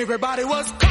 Everybody was.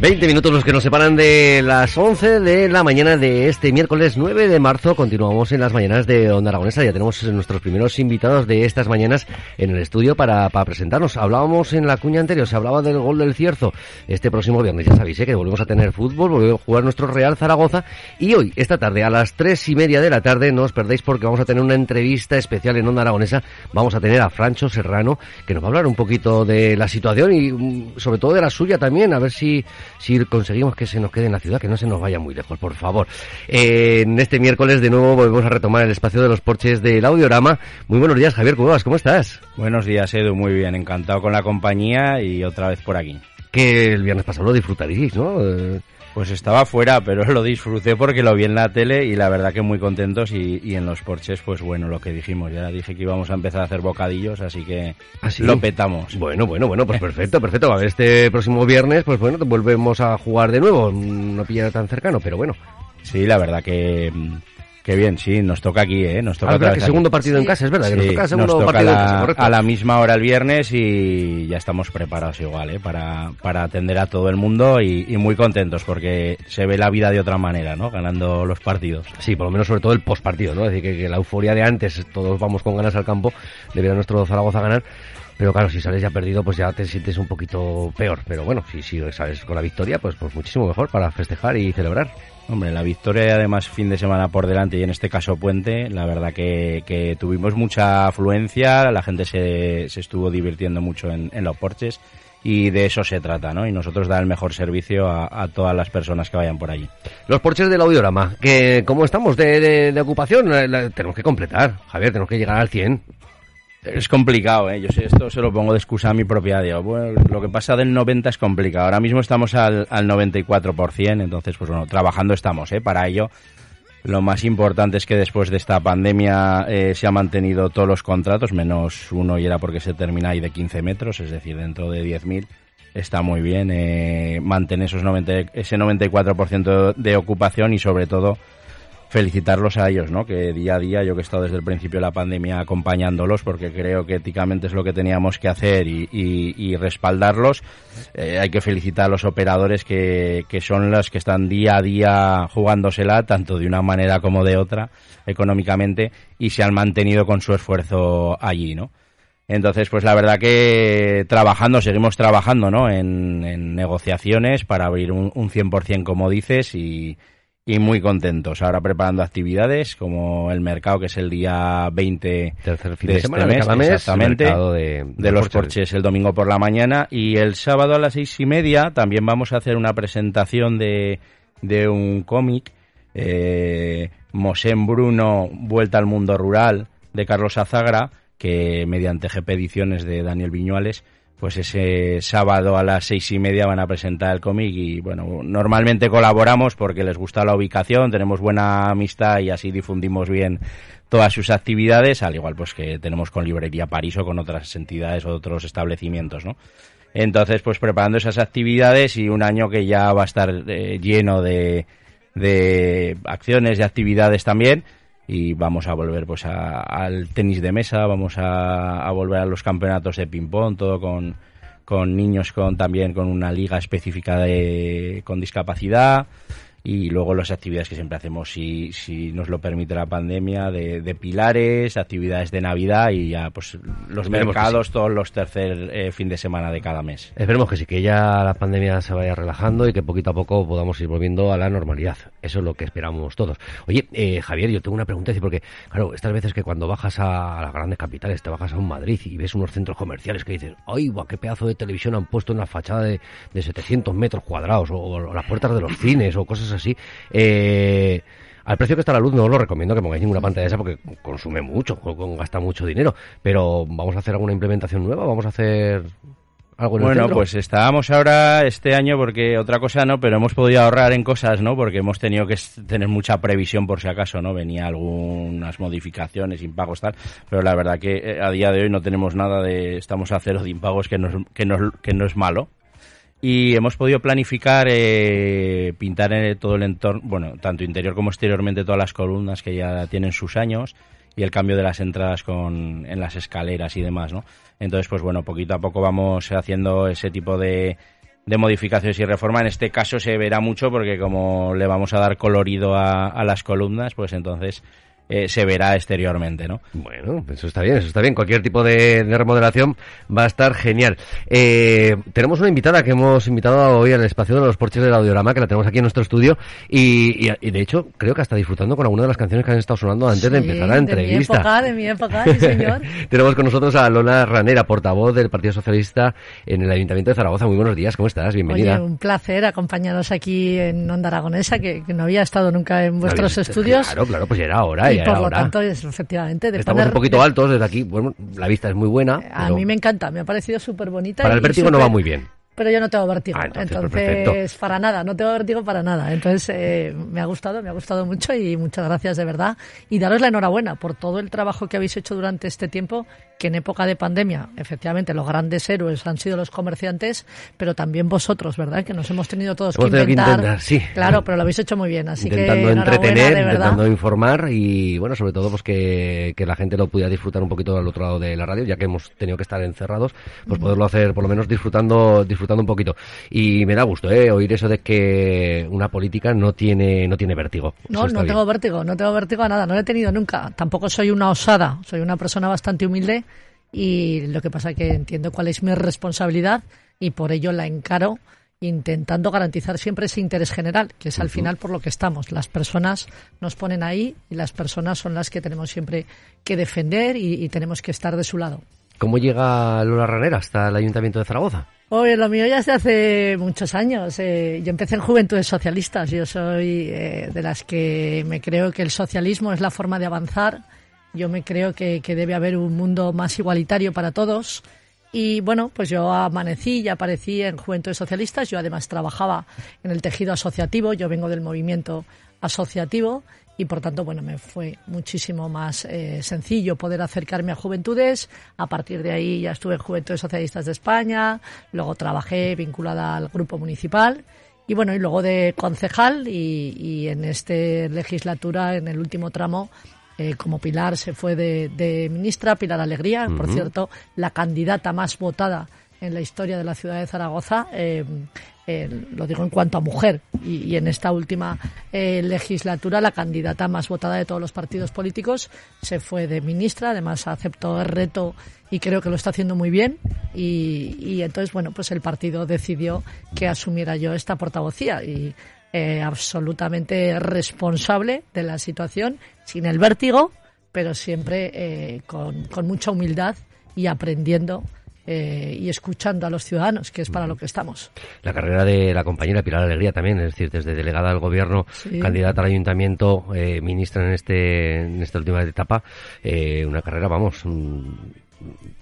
20 minutos los que nos separan de las 11 de la mañana de este miércoles 9 de marzo. Continuamos en las mañanas de Onda Aragonesa. Ya tenemos nuestros primeros invitados de estas mañanas en el estudio para, para presentarnos. Hablábamos en la cuña anterior, se hablaba del gol del cierzo. Este próximo viernes, ya sabéis, ¿eh? que volvemos a tener fútbol, volvemos a jugar nuestro Real Zaragoza. Y hoy, esta tarde, a las 3 y media de la tarde, no os perdéis porque vamos a tener una entrevista especial en Onda Aragonesa. Vamos a tener a Francho Serrano, que nos va a hablar un poquito de la situación y mm, sobre todo de la suya también, a ver si si conseguimos que se nos quede en la ciudad, que no se nos vaya muy lejos, por favor. Eh, en este miércoles de nuevo volvemos a retomar el espacio de los porches del audiorama. Muy buenos días, Javier Cuevas, ¿cómo estás? Buenos días, Edu, muy bien, encantado con la compañía y otra vez por aquí. Que el viernes pasado lo disfrutaréis, ¿no? Eh, pues estaba fuera, pero lo disfruté porque lo vi en la tele y la verdad que muy contentos y, en los porches, pues bueno, lo que dijimos, ya dije que íbamos a empezar a hacer bocadillos, así que ¿Ah, lo petamos. Bueno, bueno, bueno, pues perfecto, perfecto. A ver, este próximo viernes, pues bueno, volvemos a jugar de nuevo, no pilla tan cercano, pero bueno. Sí, la verdad que Qué bien, sí, nos toca aquí, ¿eh? Nos toca ah, segundo partido en casa, es verdad, que nos toca segundo partido a la, en casa, correcto. A la misma hora el viernes y ya estamos preparados igual, ¿eh? Para, para atender a todo el mundo y, muy contentos porque se ve la vida de otra manera, ¿no? Ganando los partidos. Sí, por lo menos sobre todo el postpartido, ¿no? Es decir, que, la euforia de antes, todos vamos con ganas al campo, de ver a nuestro Zaragoza ganar, pero claro, si sales ya perdido, pues ya te sientes un poquito peor. Pero bueno, si, si sales con la victoria, pues, pues muchísimo mejor para festejar y celebrar. Hombre, la victoria además fin de semana por delante y en este caso puente, la verdad que, tuvimos mucha afluencia, la gente se, se estuvo divirtiendo mucho en, los porches y de eso se trata, ¿no? Y nosotros dar el mejor servicio a, todas las personas que vayan por allí. Los porches del audiorama, que ¿cómo estamos de, de, ocupación? tenemos que completar, Javier, tenemos que llegar al 100. Es complicado, ¿eh? Yo sé, esto se lo pongo de excusa a mi propia Dios. Bueno, lo que pasa del 90 es complicado. Ahora mismo estamos al, al 94%, entonces, pues bueno, trabajando estamos, ¿eh? Para ello, lo más importante es que después de esta pandemia eh, se han mantenido todos los contratos, menos uno y era porque se termina ahí de 15 metros, es decir, dentro de 10.000. Está muy bien eh, mantener esos 90, ese 94% de ocupación y sobre todo felicitarlos a ellos, ¿no? Que día a día, yo que he estado desde el principio de la pandemia acompañándolos, porque creo que éticamente es lo que teníamos que hacer y, respaldarlos, eh, hay que felicitar a los operadores que, que son los que están día a día jugándosela, tanto de una manera como de otra, económicamente, y se han mantenido con su esfuerzo allí, ¿no? Entonces, pues la verdad que trabajando, seguimos trabajando, ¿no? En, negociaciones para abrir un, un 100% como dices y, y muy contentos. Ahora preparando actividades como el mercado, que es el día 20 Tercer fin de, este semana, mes, exactamente, de, los porches el domingo por la mañana. Y el sábado a las seis y media también vamos a hacer una presentación de, de un cómic, eh, Mosén Bruno, Vuelta al Mundo Rural, de Carlos Azagra, que mediante GP Ediciones de Daniel Viñuales, pues ese sábado a las seis y media van a presentar el cómic y bueno, normalmente colaboramos porque les gusta la ubicación, tenemos buena amistad y así difundimos bien todas sus actividades, al igual pues que tenemos con Librería París o con otras entidades o otros establecimientos, ¿no? Entonces, pues preparando esas actividades y un año que ya va a estar eh, lleno de, de acciones y actividades también, y vamos a volver pues al tenis de mesa, vamos a, volver a los campeonatos de ping-pong, todo con, con niños con también con una liga específica de, con discapacidad y luego las actividades que siempre hacemos, si, si nos lo permite la pandemia, de, pilares, actividades de Navidad y ya pues los mercados todos los tercer eh, fin de semana de cada mes. Esperemos que sí, que ya la pandemia se vaya relajando y que poquito a poco podamos ir volviendo a la normalidad. Eso es lo que esperamos todos. Oye, eh, Javier, yo tengo una pregunta, porque claro, estas veces que cuando bajas a, las grandes capitales, te bajas a un Madrid y ves unos centros comerciales que dices, ¡ay, guau, qué pedazo de televisión han puesto en la fachada de, de 700 metros cuadrados! o las puertas de los cines o cosas así. Eh, al precio que está la luz no os lo recomiendo que pongáis ninguna pantalla esa porque consume mucho, gasta mucho dinero. Pero vamos a hacer alguna implementación nueva, vamos a hacer algo en Bueno, pues estábamos ahora este año porque otra cosa no, pero hemos podido ahorrar en cosas, ¿no? Porque hemos tenido que tener mucha previsión por si acaso, ¿no? Venía algunas modificaciones, impagos tal, pero la verdad que eh, a día de hoy no tenemos nada de estamos a cero de impagos que no que no, que no es malo y hemos podido planificar eh, pintar en todo el entorno, bueno, tanto interior como exteriormente todas las columnas que ya tienen sus años y el cambio de las entradas con, en las escaleras y demás, ¿no? Entonces, pues bueno, poquito a poco vamos haciendo ese tipo de, de modificaciones y reforma. En este caso se verá mucho porque como le vamos a dar colorido a las columnas, pues entonces eh, se verá exteriormente, ¿no? Bueno, eso está bien, eso está bien. Cualquier tipo de, remodelación va a estar genial. Eh, tenemos una invitada que hemos invitado hoy al espacio de los porches del audiorama, que la tenemos aquí en nuestro estudio, y, de hecho creo que está disfrutando con alguna de las canciones que han estado sonando antes de empezar la entrevista. De mi época, de mi época, sí señor. tenemos con nosotros a Lola Ranera, portavoz del Partido Socialista en el Ayuntamiento de Zaragoza. Muy buenos días, ¿cómo estás? Bienvenida. Oye, un placer acompañaros aquí en Onda Aragonesa, que, no había estado nunca en vuestros estudios. Claro, claro, pues ya era hora por lo tanto, es, efectivamente... De Estamos un poquito altos desde aquí. Bueno, la vista es muy buena. A mí me encanta, me ha parecido súper bonita. Para el vértigo no va muy bien pero yo no tengo vértigo. Ah, entonces, para nada, no tengo vértigo para nada. Entonces, eh, me ha gustado, me ha gustado mucho y muchas gracias de verdad. Y daros la enhorabuena por todo el trabajo que habéis hecho durante este tiempo, que en época de pandemia, efectivamente, los grandes héroes han sido los comerciantes, pero también vosotros, ¿verdad? Que nos hemos tenido todos que inventar. sí. Claro, pero lo habéis hecho muy bien. Así intentando entretener, intentando informar y, bueno, sobre todo, pues que, que la gente lo pudiera disfrutar un poquito al otro lado de la radio, ya que hemos tenido que estar encerrados, pues poderlo hacer por lo menos disfrutando, disfrutando un poquito. Y me da gusto ¿eh? oír eso de que una política no tiene, no tiene vértigo. No, no tengo vértigo, no tengo vértigo a nada, no lo he tenido nunca. Tampoco soy una osada, soy una persona bastante humilde y lo que pasa es que entiendo cuál es mi responsabilidad y por ello la encaro intentando garantizar siempre ese interés general, que es al final por lo que estamos. Las personas nos ponen ahí y las personas son las que tenemos siempre que defender y, tenemos que estar de su lado. ¿Cómo llega Lola Ranera hasta el Ayuntamiento de Zaragoza? Oye, lo mío ya se hace muchos años. Eh, yo empecé en Juventudes Socialistas. Yo soy eh, de las que me creo que el socialismo es la forma de avanzar. Yo me creo que, que, debe haber un mundo más igualitario para todos. Y bueno, pues yo amanecí y aparecí en Juventudes Socialistas. Yo además trabajaba en el tejido asociativo. Yo vengo del movimiento asociativo y por tanto, bueno, me fue muchísimo más eh, sencillo poder acercarme a Juventudes. A partir de ahí ya estuve en Juventudes Socialistas de España, luego trabajé vinculada al grupo municipal y bueno, y luego de concejal y, en esta legislatura, en el último tramo, eh, como Pilar se fue de, ministra, Pilar Alegría, por cierto, la candidata más votada en la historia de la ciudad de Zaragoza. Eh, lo digo en cuanto a mujer, y, en esta última eh, legislatura la candidata más votada de todos los partidos políticos se fue de ministra, además aceptó el reto y creo que lo está haciendo muy bien y, entonces, bueno, pues el partido decidió que asumiera yo esta portavocía y eh, absolutamente responsable de la situación, sin el vértigo, pero siempre eh, con, con mucha humildad y aprendiendo eh, y escuchando a los ciudadanos, que es para lo que estamos. La carrera de la compañera Pilar Alegría también, es decir, desde delegada al gobierno, candidata al ayuntamiento, eh, ministra en este en esta última etapa, eh, una carrera, vamos, mm,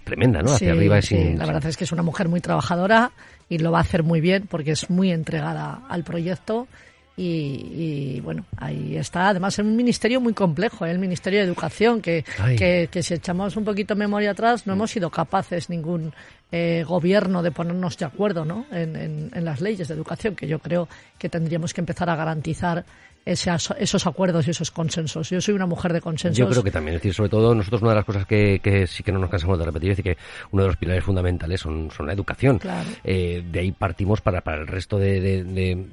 tremenda, ¿no? Hacia arriba. Sí, la verdad es que es una mujer muy trabajadora y lo va a hacer muy bien porque es muy entregada al proyecto Y, bueno, ahí está. Además, es un ministerio muy complejo, ¿eh? el Ministerio de Educación, que, que, si echamos un poquito memoria atrás, no hemos sido capaces ningún eh, gobierno de ponernos de acuerdo ¿no? en, en, las leyes de educación, que yo creo que tendríamos que empezar a garantizar esos acuerdos y esos consensos. Yo soy una mujer de consensos. Yo creo que también, es decir, sobre todo nosotros una de las cosas que, que sí que no nos cansamos de repetir es que uno de los pilares fundamentales son, son la educación. Eh, de ahí partimos para, para el resto de,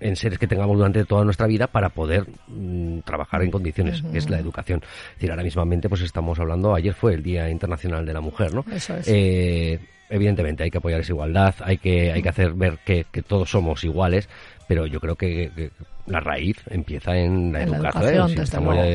en seres que tengamos durante toda nuestra vida para poder mm, trabajar en condiciones, que es la educación. Es decir, ahora mismamente pues estamos hablando, ayer fue el Día Internacional de la Mujer, ¿no? Eso es. Eh, evidentemente hay que apoyar esa igualdad, hay que, hay que hacer ver que, que todos somos iguales, pero yo creo que, la raíz empieza en la educación.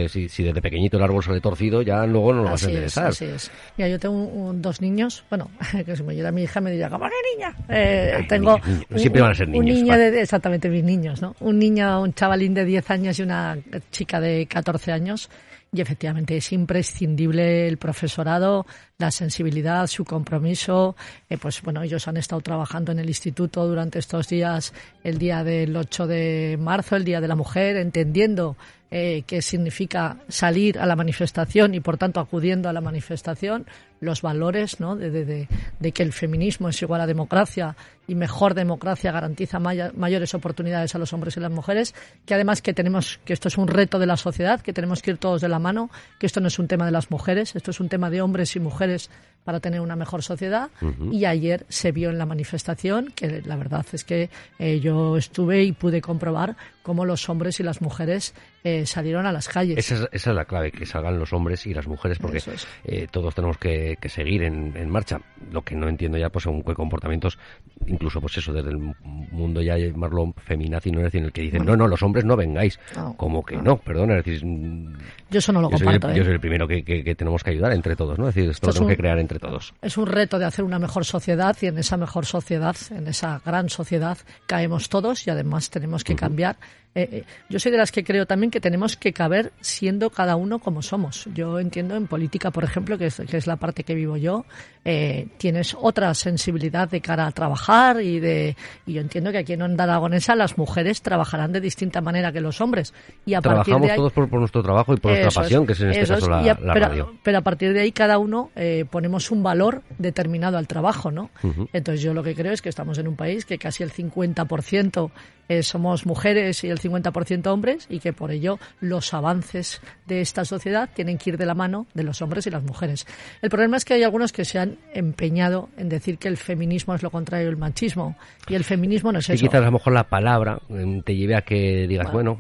Si, si, desde pequeñito el árbol sale torcido, ya luego no lo vas a interesar. así es. Mira, yo tengo dos niños, bueno, que si me llega mi hija me diría, ¿cómo que niña? Eh, tengo Siempre van a ser niños. Un niño de, exactamente, mis niños, ¿no? Un niño, un chavalín de 10 años y una chica de 14 años y efectivamente es imprescindible el profesorado, la sensibilidad, su compromiso. Eh, pues bueno, ellos han estado trabajando en el instituto durante estos días, el día del 8 de marzo, el Día de la Mujer, entendiendo eh, qué significa salir a la manifestación y por tanto acudiendo a la manifestación, los valores ¿no? de, de, de, que el feminismo es igual a democracia y mejor democracia garantiza mayores oportunidades a los hombres y las mujeres, que además que tenemos que esto es un reto de la sociedad, que tenemos que ir todos de la mano, que esto no es un tema de las mujeres, esto es un tema de hombres y mujeres mujeres para tener una mejor sociedad. Y ayer se vio en la manifestación que la verdad es que eh, yo estuve y pude comprobar cómo los hombres y las mujeres eh, salieron a las calles. Esa es, la clave, que salgan los hombres y las mujeres, porque eh, todos tenemos que, seguir en, marcha. Lo que no entiendo ya, pues, son comportamientos, incluso, pues eso, desde el mundo ya llamarlo feminazi, no es decir, en el que dicen, no, no, los hombres no vengáis. Como que no, perdón, es decir... Yo eso no lo comparto. Yo soy el primero que, tenemos que ayudar entre todos, ¿no? Es decir, esto, lo tenemos que crear entre todos. Es un reto de hacer una mejor sociedad y en esa mejor sociedad, en esa gran sociedad, caemos todos y además tenemos que cambiar eh, eh, yo soy de las que creo también que tenemos que caber siendo cada uno como somos. Yo entiendo en política, por ejemplo, que es, que es la parte que vivo yo, eh, tienes otra sensibilidad de cara a trabajar y de y yo entiendo que aquí en Onda Aragonesa las mujeres trabajarán de distinta manera que los hombres. Y a Trabajamos partir de todos por, nuestro trabajo y por nuestra pasión, que es en este caso la, pero, radio. Pero a partir de ahí cada uno ponemos un valor determinado al trabajo, ¿no? Entonces yo lo que creo es que estamos en un país que casi el 50% eh, somos mujeres y el 50% hombres y que por ello los avances de esta sociedad tienen que ir de la mano de los hombres y las mujeres. El problema es que hay algunos que se han empeñado en decir que el feminismo es lo contrario del machismo y el feminismo no es eso. Y quizás a lo mejor la palabra em, te lleve a que digas, bueno,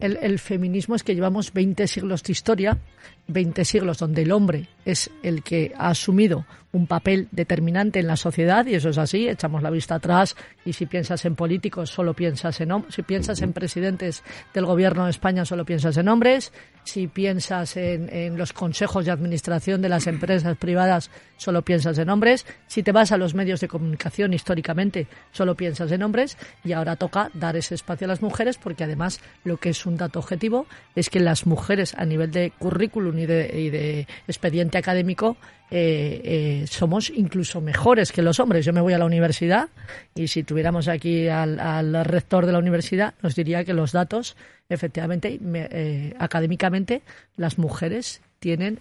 El, el feminismo es que llevamos 20 siglos de historia 20 siglos donde el hombre es el que ha asumido un papel determinante en la sociedad y eso es así, echamos la vista atrás y si piensas en políticos solo piensas en hombres, si piensas en presidentes del gobierno de España solo piensas en hombres, si piensas en, los consejos de administración de las empresas privadas solo piensas en hombres, si te vas a los medios de comunicación históricamente solo piensas en hombres y ahora toca dar ese espacio a las mujeres porque además lo que es un dato objetivo es que las mujeres a nivel de currículum y de, expediente académico eh, eh, somos incluso mejores que los hombres. Yo me voy a la universidad y si tuviéramos aquí al, rector de la universidad nos diría que los datos, efectivamente, eh, académicamente, las mujeres tienen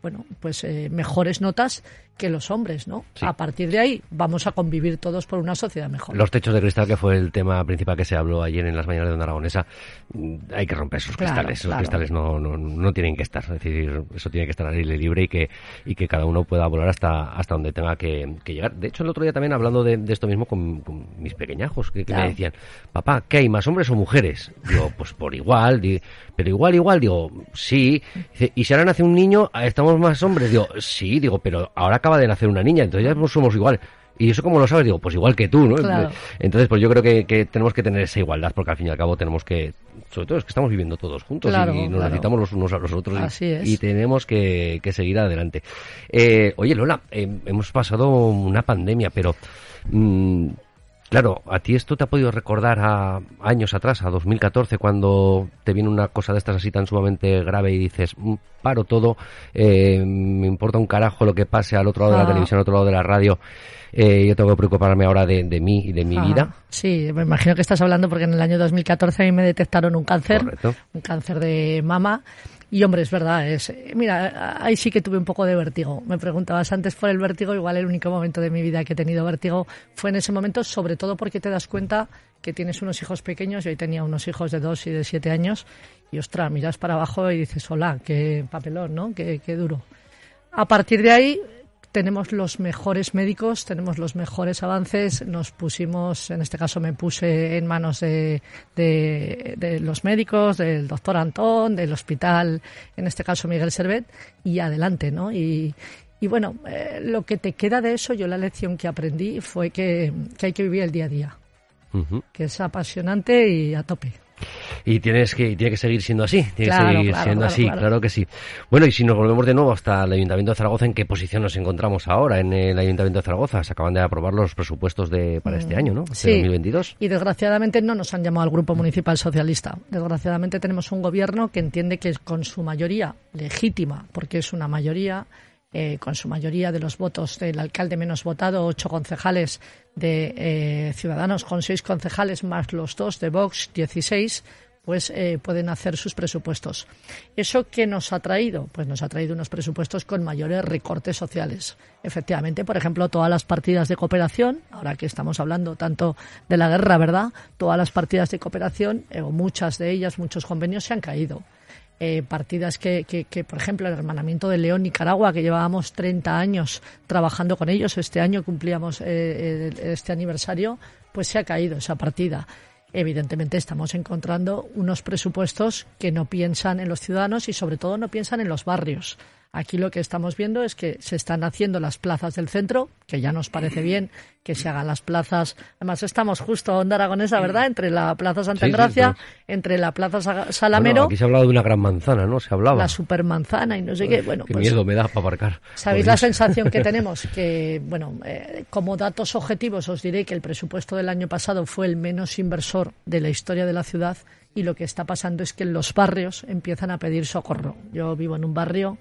bueno, pues mejores notas que los hombres, ¿no? A partir de ahí vamos a convivir todos por una sociedad mejor. Los techos de cristal, que fue el tema principal que se habló ayer en las mañanas de Onda Aragonesa, mm, hay que romper esos cristales. Los cristales no, no, no, tienen que estar. Es decir, eso tiene que estar al aire libre y que, y que cada uno pueda volar hasta, hasta donde tenga que, llegar. De hecho, el otro día también hablando de, esto mismo con, mis pequeñajos, que, me decían, papá, ¿qué hay, más hombres o mujeres? Digo, pues por igual, pero igual, igual, digo, sí. y si ahora nace un niño, estamos más hombres. Digo, sí, digo, pero ahora acaba de nacer una niña, entonces ya somos iguales. Y eso como lo sabes, digo, pues igual que tú, ¿no? Entonces, pues yo creo que, tenemos que tener esa igualdad, porque al fin y al cabo tenemos que, sobre todo es que estamos viviendo todos juntos y nos necesitamos los unos a los otros y, tenemos que, seguir adelante. Eh, oye, Lola, eh, hemos pasado una pandemia, pero mm, Claro, a ti esto te ha podido recordar a años atrás, a 2014, cuando te viene una cosa de estas así tan sumamente grave y dices, "Mm, paro todo, eh, me importa un carajo lo que pase al otro lado de la Ah. televisión, al otro lado de la radio, eh, yo tengo que preocuparme ahora de, de mí y de mi Ajá. vida. Sí, me imagino que estás hablando porque en el año 2014 a mí me detectaron un cáncer, Correcto. un cáncer de mama. Y hombre, es verdad, es, mira, ahí sí que tuve un poco de vértigo. Me preguntabas antes por el vértigo, igual el único momento de mi vida que he tenido vértigo fue en ese momento, sobre todo porque te das cuenta que tienes unos hijos pequeños, yo tenía unos hijos de dos y de siete años, y ostras, miras para abajo y dices, hola, qué papelón, ¿no? Qué, qué duro. A partir de ahí tenemos los mejores médicos, tenemos los mejores avances. Nos pusimos, en este caso me puse en manos de, de- de los médicos, del doctor Antón, del hospital, en este caso Miguel Servet, y adelante, ¿no? Y, y bueno, eh, lo que te queda de eso, yo la lección que aprendí fue que, que hay que vivir el día a día, que es apasionante y a tope. Y tienes que, y tiene que seguir siendo así, tiene Claro, que seguir claro, siendo claro, así, claro. que sí. Bueno, y si nos volvemos de nuevo hasta el Ayuntamiento de Zaragoza, ¿en qué posición nos encontramos ahora en el Ayuntamiento de Zaragoza? Se acaban de aprobar los presupuestos de, para este año, ¿no? De Mm, Sí. 2022. Y desgraciadamente no nos han llamado al Grupo Municipal Socialista. Desgraciadamente tenemos un gobierno que entiende que con su mayoría legítima, porque es una mayoría, eh, con su mayoría de los votos del alcalde menos votado, ocho concejales de eh, Ciudadanos con seis concejales más los dos de Vox, 16, pues eh, pueden hacer sus presupuestos. ¿Eso qué nos ha traído? Pues nos ha traído unos presupuestos con mayores recortes sociales. Efectivamente, por ejemplo, todas las partidas de cooperación, ahora que estamos hablando tanto de la guerra, ¿verdad? Todas las partidas de cooperación, eh, o muchas de ellas, muchos convenios se han caído. Eh, partidas que, que, que, por ejemplo, el hermanamiento de León, Nicaragua, que llevábamos 30 años trabajando con ellos, este año cumplíamos eh, este aniversario, pues se ha caído esa partida. Evidentemente estamos encontrando unos presupuestos que no piensan en los ciudadanos y sobre todo no piensan en los barrios. Aquí lo que estamos viendo es que se están haciendo las plazas del centro, que ya nos parece bien que se hagan las plazas. Además estamos justo onda aragonesa, ¿verdad? Entre la Plaza Santa Sí, sí, Engracia, entre la Plaza Bueno, Salamero, aquí se ha hablado de una gran manzana, ¿no? Se hablaba. la supermanzana y no sé qué. Bueno, Qué pues miedo me da para aparcar. ¿Sabéis la sensación que tenemos? Que, bueno, eh, como datos objetivos os diré que el presupuesto del año pasado fue el menos inversor de la historia de la ciudad y lo que está pasando es que los barrios empiezan a pedir socorro. Yo vivo en un barrio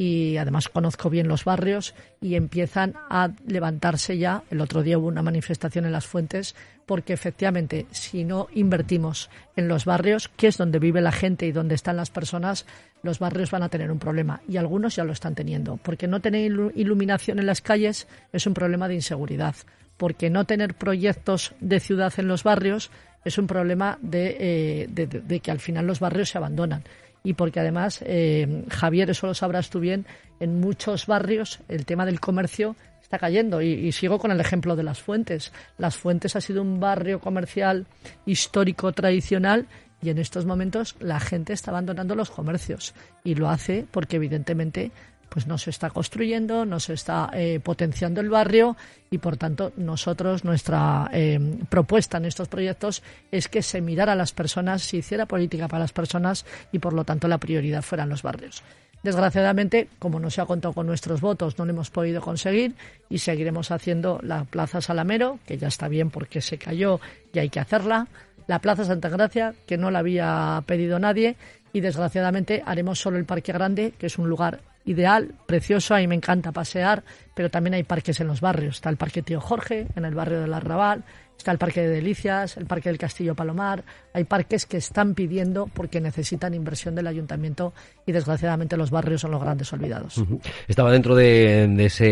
y además conozco bien los barrios y empiezan a levantarse ya. El otro día hubo una manifestación en las fuentes porque efectivamente si no invertimos en los barrios, que es donde vive la gente y donde están las personas, los barrios van a tener un problema. Y algunos ya lo están teniendo, porque no tener ilu- iluminación en las calles es un problema de inseguridad, porque no tener proyectos de ciudad en los barrios es un problema de, eh, que al final los barrios se abandonan y porque además, eh, Javier, eso lo sabrás tú bien, en muchos barrios el tema del comercio está cayendo. Y, y sigo con el ejemplo de Las Fuentes. Las Fuentes ha sido un barrio comercial histórico, tradicional, y en estos momentos la gente está abandonando los comercios. Y lo hace porque evidentemente pues no se está construyendo, no se está eh, potenciando el barrio y por tanto nosotros nuestra eh, propuesta en estos proyectos es que se mirara a las personas, se hiciera política para las personas y por lo tanto la prioridad fueran los barrios. Desgraciadamente, como no se ha contado con nuestros votos, no lo hemos podido conseguir y seguiremos haciendo la Plaza Salamero, que ya está bien porque se cayó y hay que hacerla, la Plaza Santa Gracia, que no la había pedido nadie, y desgraciadamente haremos solo el Parque Grande, que es un lugar ideal, precioso, a mí me encanta pasear, pero también hay parques en los barrios. Está el Parque Tío Jorge, en el barrio del Arrabal, está el Parque de Delicias, el Parque del Castillo Palomar. Hay parques que están pidiendo porque necesitan inversión del ayuntamiento y desgraciadamente los barrios son los grandes olvidados. Ujú. Estaba dentro de, de ese,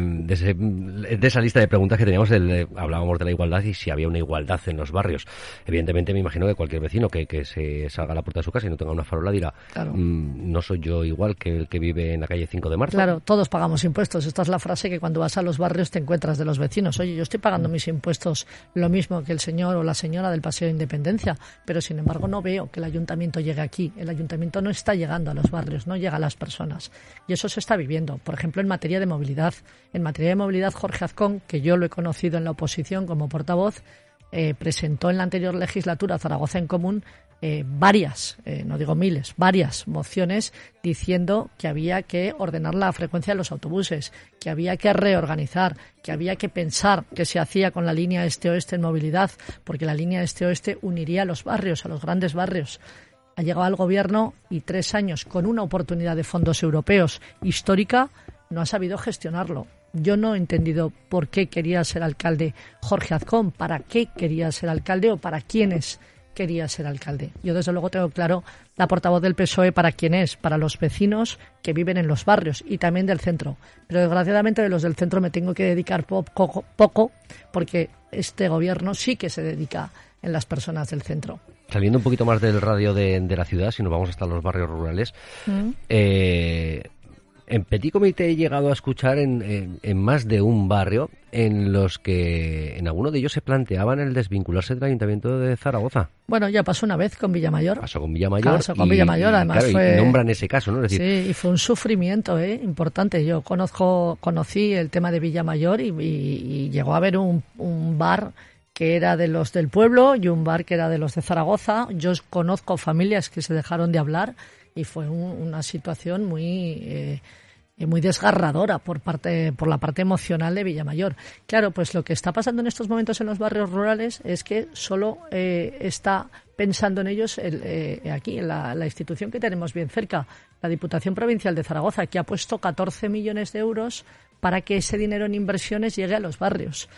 de, ese- de esa lista de preguntas que teníamos, el hablábamos de la igualdad y si había una igualdad en los barrios. Evidentemente me imagino que cualquier vecino que, que se salga a la puerta de su casa y no tenga una farola dirá, Claro. "Mm, no soy yo igual que el que vive en la calle 5 de marzo. Claro, todos pagamos impuestos. Esta es la frase que cuando vas a los barrios te encuentras de los vecinos. Oye, yo estoy pagando mis impuestos lo mismo que el señor o la señora del Paseo de Independencia, pero sin embargo no veo que el ayuntamiento llegue aquí. El ayuntamiento no está llegando a los barrios, no llega a las personas. Y eso se está viviendo. Por ejemplo, en materia de movilidad. En materia de movilidad, Jorge Azcón, que yo lo he conocido en la oposición como portavoz, eh, presentó en la anterior legislatura Zaragoza en Común eh, varias, eh, no digo miles, varias mociones diciendo que había que ordenar la frecuencia de los autobuses, que había que reorganizar, que había que pensar qué se hacía con la línea este-oeste en movilidad, porque la línea este-oeste uniría a los barrios, a los grandes barrios. Ha llegado al gobierno y tres años con una oportunidad de fondos europeos histórica no ha sabido gestionarlo. Yo no he entendido por qué quería ser alcalde Jorge Azcón, para qué quería ser alcalde o para quiénes quería ser alcalde. Yo desde luego tengo claro la portavoz del PSOE para quién es, para los vecinos que viven en los barrios y también del centro. Pero desgraciadamente de los del centro me tengo que dedicar poco, poco porque este gobierno sí que se dedica en las personas del centro. Saliendo un poquito más del radio de, la ciudad, si nos vamos hasta los barrios rurales, mm. eh, en Petit Comité he llegado a escuchar en, más de un barrio en los que en alguno de ellos se planteaban el desvincularse del Ayuntamiento de Zaragoza. Bueno, ya pasó una vez con Villamayor. Pasó con Villamayor. Pasó con Villamayor, además fue... nombran ese caso, ¿no? sí, y fue un sufrimiento ¿eh? importante. Yo conozco, conocí el tema de Villamayor y, y, llegó a haber un, un bar que era de los del pueblo y un bar que era de los de Zaragoza. Yo conozco familias que se dejaron de hablar y fue una situación muy eh, muy desgarradora por parte por la parte emocional de Villamayor. Claro, pues lo que está pasando en estos momentos en los barrios rurales es que solo eh, está pensando en ellos el, eh, aquí en la, la, institución que tenemos bien cerca, la Diputación Provincial de Zaragoza, que ha puesto 14 millones de euros para que ese dinero en inversiones llegue a los barrios.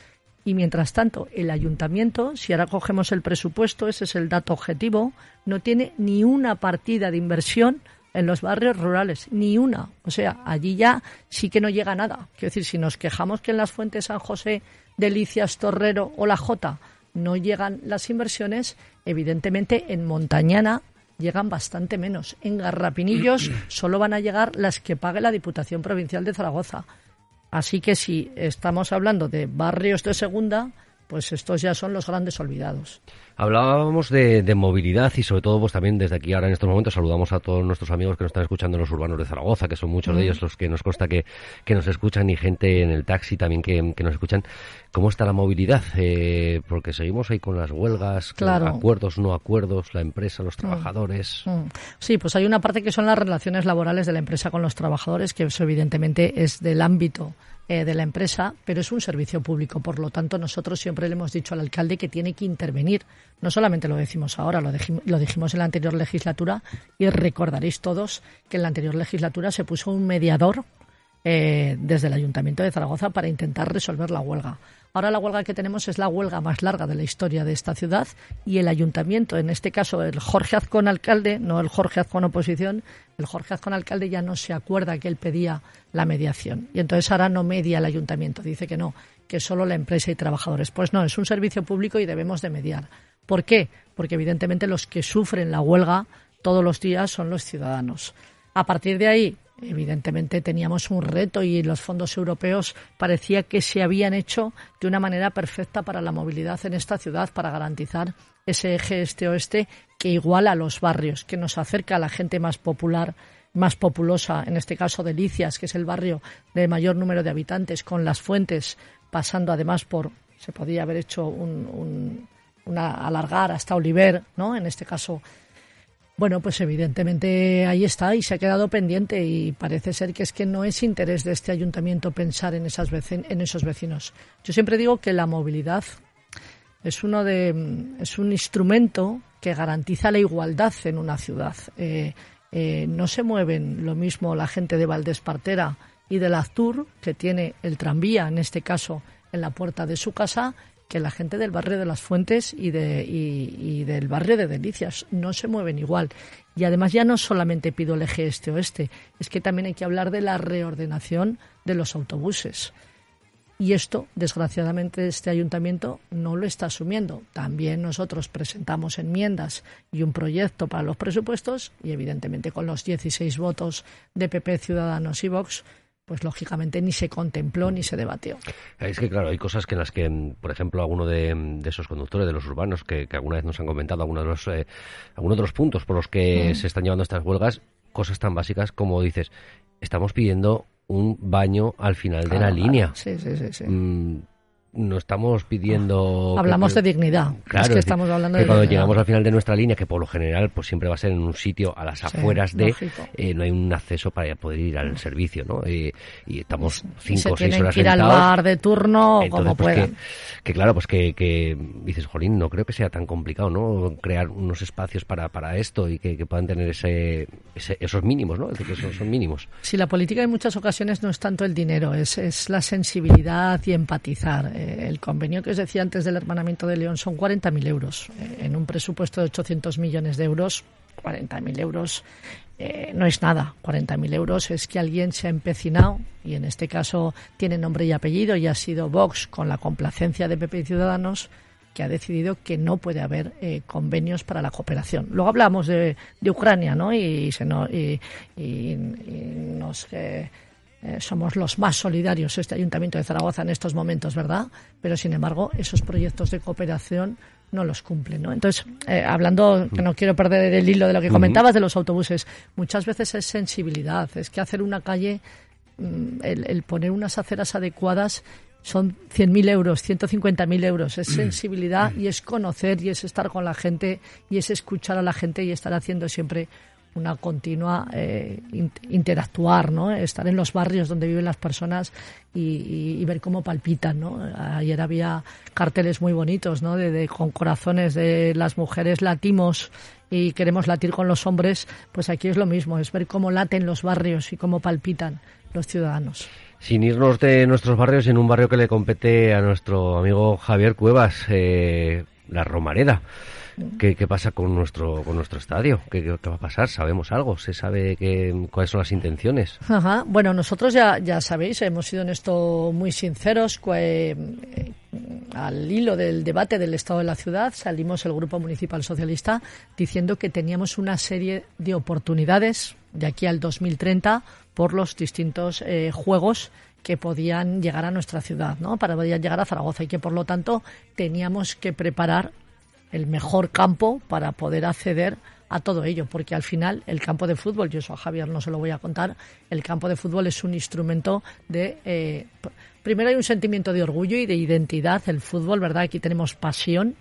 Y mientras tanto, el ayuntamiento, si ahora cogemos el presupuesto, ese es el dato objetivo, no tiene ni una partida de inversión en los barrios rurales, ni una. O sea, allí ya sí que no llega nada. Quiero decir, si nos quejamos que en las fuentes San José, Delicias, Torrero o La Jota no llegan las inversiones, evidentemente en Montañana llegan bastante menos. En Garrapinillos solo van a llegar las que pague la Diputación Provincial de Zaragoza. Así que si estamos hablando de barrios de segunda, pues estos ya son los grandes olvidados. Hablábamos de, movilidad y sobre todo pues también desde aquí ahora en estos momentos saludamos a todos nuestros amigos que nos están escuchando en los urbanos de Zaragoza, que son muchos de ellos los que nos consta que, nos escuchan y gente en el taxi también que, nos escuchan. ¿Cómo está la movilidad? Eh, porque seguimos ahí con las huelgas, acuerdos, no acuerdos, la empresa, los mm. trabajadores. Mm. Sí, pues hay una parte que son las relaciones laborales de la empresa con los trabajadores, que eso evidentemente es del ámbito eh, de la empresa, pero es un servicio público. Por lo tanto, nosotros siempre le hemos dicho al alcalde que tiene que intervenir. No solamente lo decimos ahora, lo, lo dijimos en la anterior legislatura y recordaréis todos que en la anterior legislatura se puso un mediador eh, desde el Ayuntamiento de Zaragoza para intentar resolver la huelga. Ahora la huelga que tenemos es la huelga más larga de la historia de esta ciudad y el ayuntamiento, en este caso el Jorge Azcón alcalde, no el Jorge Azcón oposición, el Jorge Azcón alcalde ya no se acuerda que él pedía la mediación y entonces ahora no media el ayuntamiento, dice que no, que solo la empresa y trabajadores. Pues no, es un servicio público y debemos de mediar. ¿Por qué? Porque evidentemente los que sufren la huelga todos los días son los ciudadanos. A partir de ahí, evidentemente teníamos un reto y los fondos europeos parecía que se habían hecho de una manera perfecta para la movilidad en esta ciudad, para garantizar ese eje este-oeste que iguala los barrios, que nos acerca a la gente más popular, más populosa, en este caso Delicias, que es el barrio de mayor número de habitantes, con las fuentes pasando además por, se podía haber hecho un, una alargar hasta Oliver, ¿no? En este caso bueno, pues evidentemente ahí está y se ha quedado pendiente y parece ser que es que no es interés de este ayuntamiento pensar en, esas en esos vecinos. Yo siempre digo que la movilidad es, uno de, es un instrumento que garantiza la igualdad en una ciudad. Eh, eh, no se mueven lo mismo la gente de Valdespartera y de Aztur, que tiene el tranvía, en este caso, en la puerta de su casa, que la gente del barrio de las Fuentes y, de, y, del barrio de Delicias no se mueven igual. Y además ya no solamente pido el eje este-oeste, es que también hay que hablar de la reordenación de los autobuses. Y esto, desgraciadamente, este ayuntamiento no lo está asumiendo. También nosotros presentamos enmiendas y un proyecto para los presupuestos y, evidentemente, con los 16 votos de PP, Ciudadanos y Vox, pues lógicamente ni se contempló ni se debatió. Es que claro, hay cosas que en las que, por ejemplo, alguno de, esos conductores de los urbanos que, alguna vez nos han comentado algunos de los, eh, algunos de los puntos por los que se están llevando estas huelgas, cosas tan básicas como dices, estamos pidiendo un baño al final de la línea. Sí, sí, sí. Mm, no estamos pidiendo... Hablamos de dignidad. Claro, es que estamos hablando que de cuando dignidad. llegamos al final de nuestra línea, que por lo general pues siempre va a ser en un sitio a las Sí, afueras de, eh, no hay un acceso para poder ir al servicio, ¿no? Eh, y estamos cinco o seis horas que ir al sentados. bar de turno Entonces, como pues, puedan. que, que claro, pues que, que dices, Jolín, no creo que sea tan complicado, ¿no? Crear unos espacios para, para esto y que, puedan tener ese, ese- esos mínimos, ¿no? Es decir, que son, son mínimos. Si la política en muchas ocasiones no es tanto el dinero, es, es la sensibilidad y empatizar. Eh, el convenio que os decía antes del hermanamiento de León son 40.000 euros. Eh, en un presupuesto de 800 millones de euros, 40.000 euros eh, no es nada. 40.000 euros es que alguien se ha empecinado, y en este caso tiene nombre y apellido, y ha sido Vox con la complacencia de PP y Ciudadanos, que ha decidido que no puede haber eh, convenios para la cooperación. Luego hablamos de, de Ucrania, ¿no? Y, se no- y- y- y nos eh, eh, somos los más solidarios este Ayuntamiento de Zaragoza en estos momentos, ¿verdad? Pero sin embargo, esos proyectos de cooperación no los cumplen, ¿no? Entonces, eh, hablando, que no quiero perder el hilo de lo que comentabas de los autobuses, muchas veces es sensibilidad, es que hacer una calle mm, el, el poner unas aceras adecuadas son 100.000 euros, 150.000 euros. Es sensibilidad y es conocer y es estar con la gente y es escuchar a la gente y estar haciendo siempre una continua eh, in- interactuar, ¿no? Estar en los barrios donde viven las personas y, ver cómo palpitan, ¿no? Ayer había carteles muy bonitos, ¿no? De- con corazones de las mujeres latimos y queremos latir con los hombres, pues aquí es lo mismo, es ver cómo laten los barrios y cómo palpitan los ciudadanos. Sin irnos de nuestros barrios, en un barrio que le compete a nuestro amigo Javier Cuevas, eh, la Romareda. ¿Qué, pasa con nuestro con nuestro estadio? ¿Qué, qué- va a pasar? ¿Sabemos algo? ¿Se sabe que, cuáles son las intenciones? Ajá. Bueno, nosotros ya, ya sabéis, hemos sido en esto muy sinceros. cua- eh, al hilo del debate del estado de la ciudad, salimos el Grupo Municipal Socialista diciendo que teníamos una serie de oportunidades de aquí al 2030 por los distintos eh, juegos que podían llegar a nuestra ciudad, ¿no? Para podían llegar a Zaragoza y que por lo tanto teníamos que preparar el mejor campo para poder acceder a todo ello, porque al final el campo de fútbol, yo eso a Javier no se lo voy a contar, el campo de fútbol es un instrumento de... eh, primero hay un sentimiento de orgullo y de identidad, el fútbol, ¿verdad? Aquí tenemos pasión,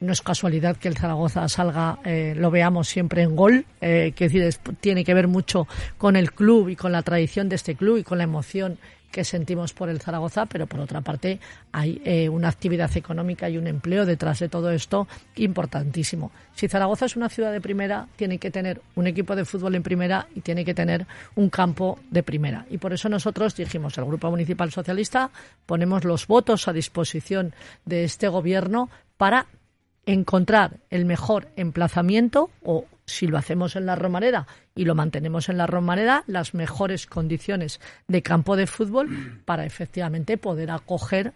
no es casualidad que el Zaragoza salga, eh, lo veamos siempre en gol, eh, que tiene que ver mucho con el club y con la tradición de este club y con la emoción que sentimos por el Zaragoza, pero por otra parte hay eh, una actividad económica y un empleo detrás de todo esto importantísimo. Si Zaragoza es una ciudad de primera, tiene que tener un equipo de fútbol en primera y tiene que tener un campo de primera. Y por eso nosotros dijimos, el Grupo Municipal Socialista, ponemos los votos a disposición de este gobierno para encontrar el mejor emplazamiento o si lo hacemos en la Romareda y lo mantenemos en la Romareda, las mejores condiciones de campo de fútbol para efectivamente poder acoger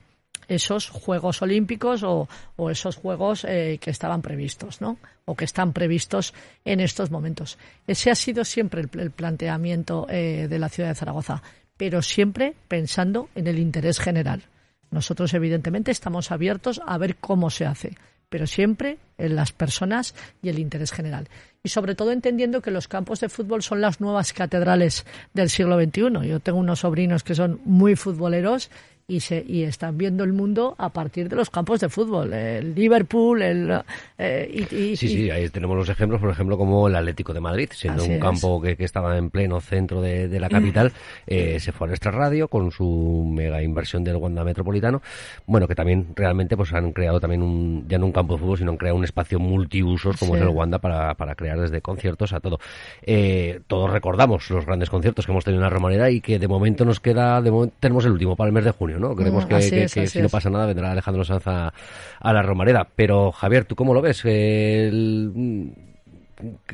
esos Juegos Olímpicos o, esos Juegos eh, que estaban previstos, ¿no? O que están previstos en estos momentos. Ese ha sido siempre el, el planteamiento eh, de la ciudad de Zaragoza, pero siempre pensando en el interés general. Nosotros, evidentemente, estamos abiertos a ver cómo se hace, pero siempre en las personas y el interés general. Y sobre todo entendiendo que los campos de fútbol son las nuevas catedrales del siglo XXI. Yo tengo unos sobrinos que son muy futboleros y, se, y están viendo el mundo a partir de los campos de fútbol. El Liverpool, el. eh, y, y- Sí, sí, ahí tenemos los ejemplos, por ejemplo, como el Atlético de Madrid, siendo un campo que, que estaba en pleno centro de, de la capital, eh, se fue a nuestra radio con su mega inversión del Wanda Metropolitano. Bueno, que también realmente pues han creado también un, ya no un campo de fútbol, sino han creado un espacio multiusos como Sí. es el Wanda para, para crear desde conciertos a todo. Eh, todos recordamos los grandes conciertos que hemos tenido en la Romareda y que de momento nos queda, de momento tenemos el último para el mes de junio, ¿no? Creemos Mm, que, así que- es, que así si no pasa nada vendrá Alejandro Sanz a, a la Romareda. Pero Javier, ¿tú cómo lo ves? El-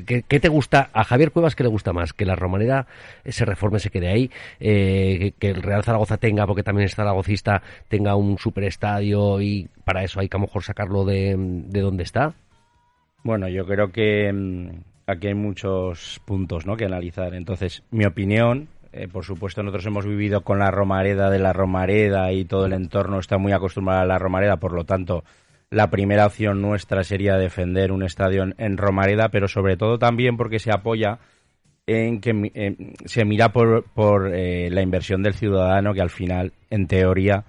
¿Qué, qué te gusta a Javier Cuevas? ¿Qué le gusta más? ¿Que la Romareda se reforme, se quede ahí? Eh, que, que el Real Zaragoza tenga, porque también es zaragocista, tenga un superestadio y para eso hay que a lo mejor sacarlo de, de donde está? Bueno, yo creo que mm, aquí hay muchos puntos ¿no? que analizar. Entonces, mi opinión, eh, por supuesto, nosotros hemos vivido con la Romareda de la Romareda y todo el entorno está muy acostumbrado a la Romareda, por lo tanto, la primera opción nuestra sería defender un estadio en, Romareda, pero sobre todo también porque se apoya en que eh, se mira por, por eh, la inversión del ciudadano, que al final, en teoría,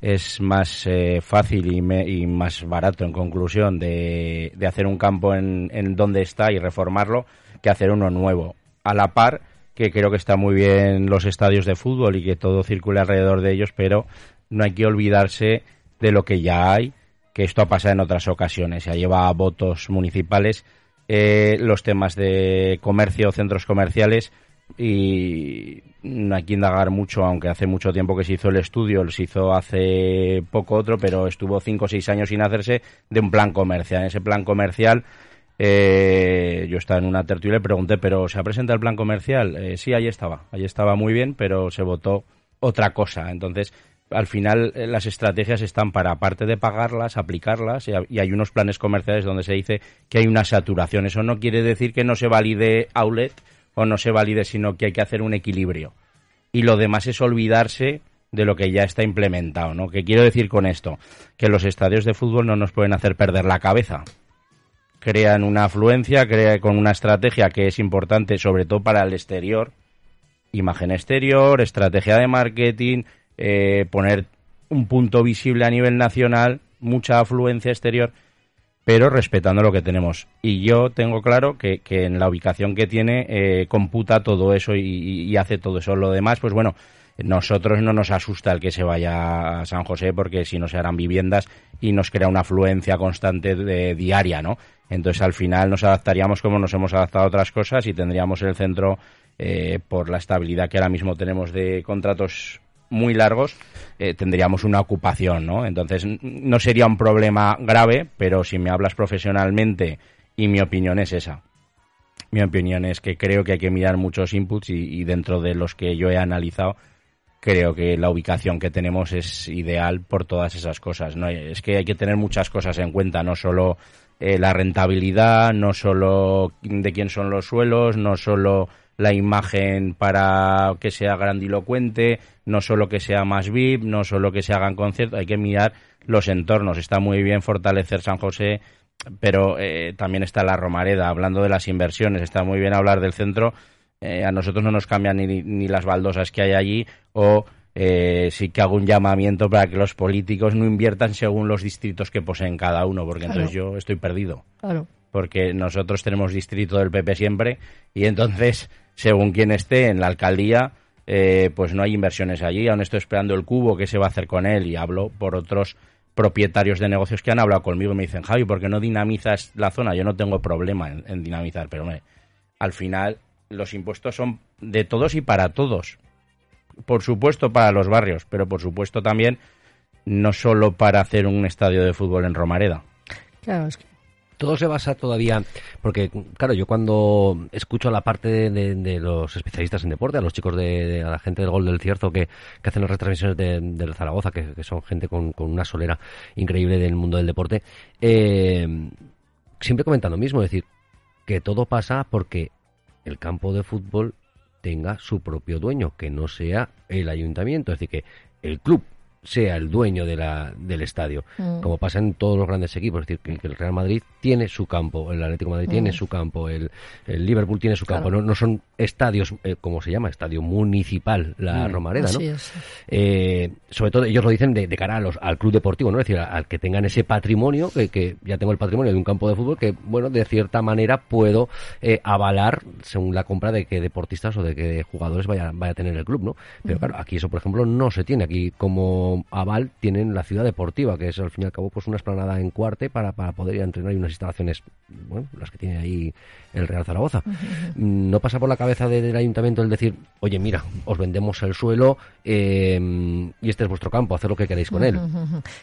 es más fácil y, y, más barato en conclusión de, de hacer un campo en, en, donde está y reformarlo que hacer uno nuevo. A la par que creo que está muy bien los estadios de fútbol y que todo circule alrededor de ellos, pero no hay que olvidarse de lo que ya hay, que esto ha pasado en otras ocasiones. Ya lleva a votos municipales eh, los temas de comercio, centros comerciales y no hay que indagar mucho, aunque hace mucho tiempo que se hizo el estudio, se hizo hace poco otro, pero estuvo cinco o seis años sin hacerse de un plan comercial. En ese plan comercial, eh, yo estaba en una tertulia y le pregunté, ¿pero se ha presentado el plan comercial? Eh, sí, ahí estaba, ahí estaba muy bien, pero se votó otra cosa. Entonces, al final eh, las estrategias están para, aparte de pagarlas, aplicarlas, y, hay unos planes comerciales donde se dice que hay una saturación. Eso no quiere decir que no se valide outlet o no se valide, sino que hay que hacer un equilibrio. Y lo demás es olvidarse de lo que ya está implementado, ¿no? ¿Qué quiero decir con esto? Que los estadios de fútbol no nos pueden hacer perder la cabeza. Crean una afluencia, crean con una estrategia que es importante, sobre todo para el exterior, imagen exterior, estrategia de marketing, eh, poner un punto visible a nivel nacional, mucha afluencia exterior, pero respetando lo que tenemos. Y yo tengo claro que, en la ubicación que tiene eh, computa todo eso y, hace todo eso. Lo demás, pues bueno, nosotros no nos asusta el que se vaya a San José porque si no se harán viviendas y nos crea una afluencia constante de, diaria, ¿no? Entonces al final nos adaptaríamos como nos hemos adaptado a otras cosas y tendríamos el centro eh, por la estabilidad que ahora mismo tenemos de contratos muy largos, eh, tendríamos una ocupación, ¿no? Entonces, no sería un problema grave, pero si me hablas profesionalmente, y mi opinión es esa. Mi opinión es que creo que hay que mirar muchos inputs y, dentro de los que yo he analizado, creo que la ubicación que tenemos es ideal por todas esas cosas. ¿no? Es que hay que tener muchas cosas en cuenta, no solo eh, la rentabilidad, no solo de quién son los suelos, no solo la imagen para que sea grandilocuente, no solo que sea más VIP, no solo que se hagan conciertos, hay que mirar los entornos. Está muy bien fortalecer San José, pero eh, también está la Romareda, hablando de las inversiones, está muy bien hablar del centro. Eh, a nosotros no nos cambian ni, ni las baldosas que hay allí o eh, sí que hago un llamamiento para que los políticos no inviertan según los distritos que poseen cada uno, porque entonces yo estoy perdido. Claro. Porque nosotros tenemos distrito del PP siempre y entonces según quien esté en la alcaldía, eh, pues no hay inversiones allí. Aún estoy esperando el cubo, qué se va a hacer con él y hablo por otros propietarios de negocios que han hablado conmigo y me dicen, Javi, ¿por qué no dinamizas la zona? Yo no tengo problema en, dinamizar, pero al final los impuestos son de todos y para todos. Por supuesto para los barrios, pero por supuesto también no solo para hacer un estadio de fútbol en Romareda. Claro, es que todo se basa todavía, porque claro, yo cuando escucho a la parte de, los especialistas en deporte, a los chicos de, la gente del Gol del Cierzo que, hacen las retransmisiones de, Zaragoza, que, son gente con, una solera increíble del mundo del deporte, eh, siempre comentan lo mismo, es decir, que todo pasa porque el campo de fútbol tenga su propio dueño, que no sea el ayuntamiento, es decir, que el club sea el dueño de la, del estadio, mm. como pasa en todos los grandes equipos, es decir, que, el Real Madrid tiene su campo, el Atlético de Madrid tiene mm. su campo, el, el, Liverpool tiene su campo, no, no, son estadios, eh, como se llama, estadio municipal, la mm. Romareda, ¿no? Eh, sobre todo ellos lo dicen de, cara a los, al club deportivo, ¿no? Es decir, al que tengan ese patrimonio, que, que, ya tengo el patrimonio de un campo de fútbol, que, bueno, de cierta manera puedo eh, avalar según la compra de que deportistas o de que jugadores vaya, vaya a tener el club, ¿no? Pero claro, aquí eso, por ejemplo, no se tiene. Aquí como aval tienen la ciudad deportiva, que es al fin y al cabo pues una esplanada en cuarte para, para poder ir a entrenar y unas instalaciones, bueno, las que tiene ahí el Real Zaragoza. Mm, no pasa por la cabeza del ayuntamiento el decir, oye, mira, os vendemos el suelo eh, y este es vuestro campo, hacer lo que queráis con él.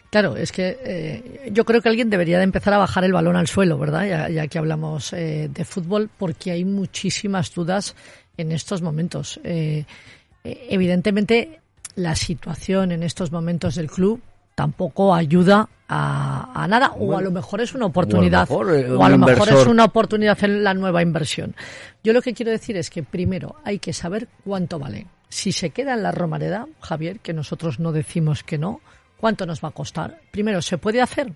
Claro, es que eh, yo creo que alguien debería de empezar a bajar el balón al suelo, ¿verdad? Ya, que hablamos eh, de fútbol, porque hay muchísimas dudas en estos momentos. evidentemente, la situación en estos momentos del club tampoco ayuda a, nada o a lo mejor es una oportunidad o a lo mejor, es una oportunidad en la nueva inversión. Yo lo que quiero decir es que primero hay que saber cuánto vale. Si se queda en la Romareda, Javier, que nosotros no decimos que no, ¿cuánto nos va a costar? Primero, ¿se puede hacer?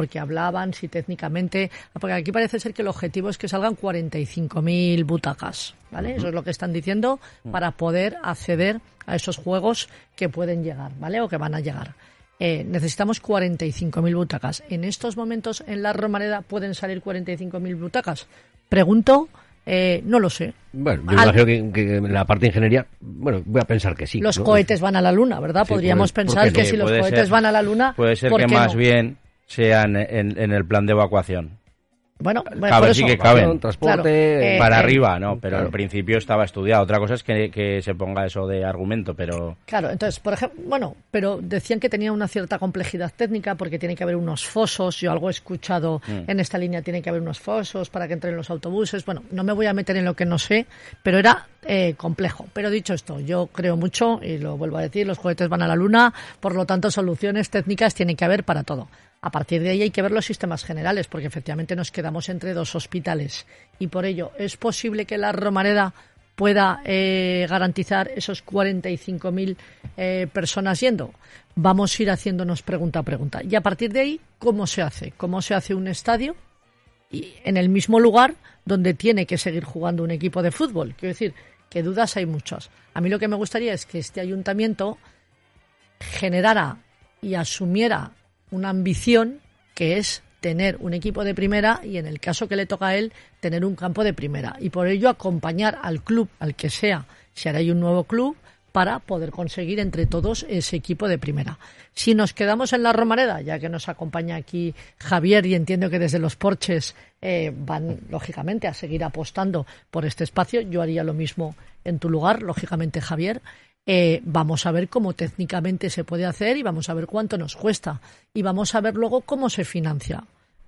Porque hablaban si técnicamente, porque aquí parece ser que el objetivo es que salgan 45.000 butacas, ¿vale? Eso es lo que están diciendo para poder acceder a esos juegos que pueden llegar, ¿vale? O que van a llegar. eh, necesitamos 45.000 butacas. ¿En estos momentos en la Romareda pueden salir 45.000 butacas? Pregunto, eh, no lo sé. Bueno, yo imagino que, en la parte de ingeniería, bueno, voy a pensar que sí. Los cohetes van a la luna, ¿verdad? Podríamos pensar que si los cohetes van a la luna. Puede ser que más bien sean en el plan de evacuación. Bueno, por sí que caben. transporte eh, para eh, arriba, ¿no? Pero al principio estaba estudiado. Otra cosa es que, que, se ponga eso de argumento, pero... Claro, entonces, por ejemplo, bueno, pero decían que tenía una cierta complejidad técnica porque tiene que haber unos fosos. Yo algo he escuchado mm. en esta línea, tiene que haber unos fosos para que entren los autobuses. Bueno, no me voy a meter en lo que no sé, pero era eh, complejo. Pero dicho esto, yo creo mucho, y lo vuelvo a decir, los cohetes van a la luna, por lo tanto, soluciones técnicas tienen que haber para todo. A partir de ahí hay que ver los sistemas generales, porque efectivamente nos quedamos entre dos hospitales. Y por ello, ¿es posible que la Romareda pueda eh, garantizar esos 45.000 eh, personas yendo? Vamos a ir haciéndonos pregunta a pregunta. Y a partir de ahí, ¿cómo se hace? ¿Cómo se hace un estadio? Y en el mismo lugar donde tiene que seguir jugando un equipo de fútbol. Quiero decir, que dudas hay muchas. A mí lo que me gustaría es que este ayuntamiento generara y asumiera una ambición que es tener un equipo de primera y en el caso que le toca a él tener un campo de primera y por ello acompañar al club al que sea si ahora hay un nuevo club para poder conseguir entre todos ese equipo de primera. Si nos quedamos en la Romareda, ya que nos acompaña aquí Javier y entiendo que desde los porches eh, van lógicamente a seguir apostando por este espacio, yo haría lo mismo en tu lugar, lógicamente Javier. Eh, vamos a ver cómo técnicamente se puede hacer y vamos a ver cuánto nos cuesta y vamos a ver luego cómo se financia.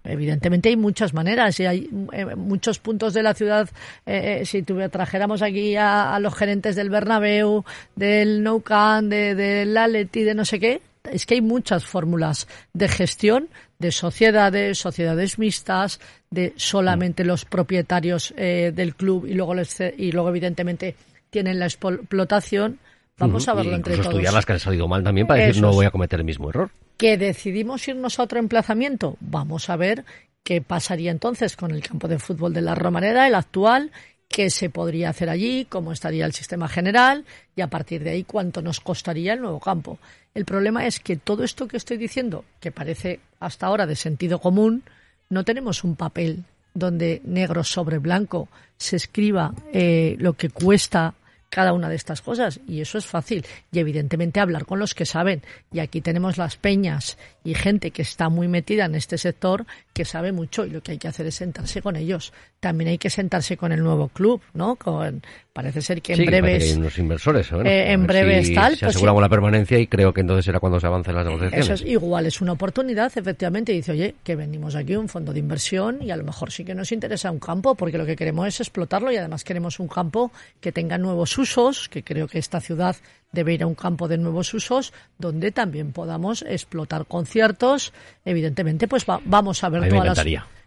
Evidentemente hay muchas maneras y hay eh, muchos puntos de la ciudad. Eh, si trajéramos aquí a, los gerentes del Bernabéu, del Nou Camp, de, del Atleti, de no sé qué, es que hay muchas fórmulas de gestión de sociedades, sociedades mixtas, de solamente los propietarios del club y luego y luego evidentemente tienen la explotación Vamos a verlo entre todos. estudiar las que han salido mal también para decir no voy a cometer el mismo error. Que decidimos irnos a otro emplazamiento. Vamos a ver qué pasaría entonces con el campo de fútbol de la Romareda, el actual, qué se podría hacer allí, cómo estaría el sistema general y a partir de ahí cuánto nos costaría el nuevo campo. El problema es que todo esto que estoy diciendo, que parece hasta ahora de sentido común, no tenemos un papel donde negro sobre blanco se escriba eh, lo que cuesta cada una de estas cosas y eso es fácil. Y evidentemente hablar con los que saben. Y aquí tenemos las peñas y gente que está muy metida en este sector que sabe mucho y lo que hay que hacer es sentarse con ellos. También hay que sentarse con el nuevo club no con parece ser que en breves hay unos inversores eh, en breves tal se pues aseguramos la permanencia y creo que entonces será cuando se avancen las negociaciones eso es igual es una oportunidad efectivamente dice oye que venimos aquí un fondo de inversión y a lo mejor sí que nos interesa un campo porque lo que queremos es explotarlo y además queremos un campo que tenga nuevos usos que creo que esta ciudad debe ir a un campo de nuevos usos donde también podamos explotar conciertos. Evidentemente pues vamos a ver todas las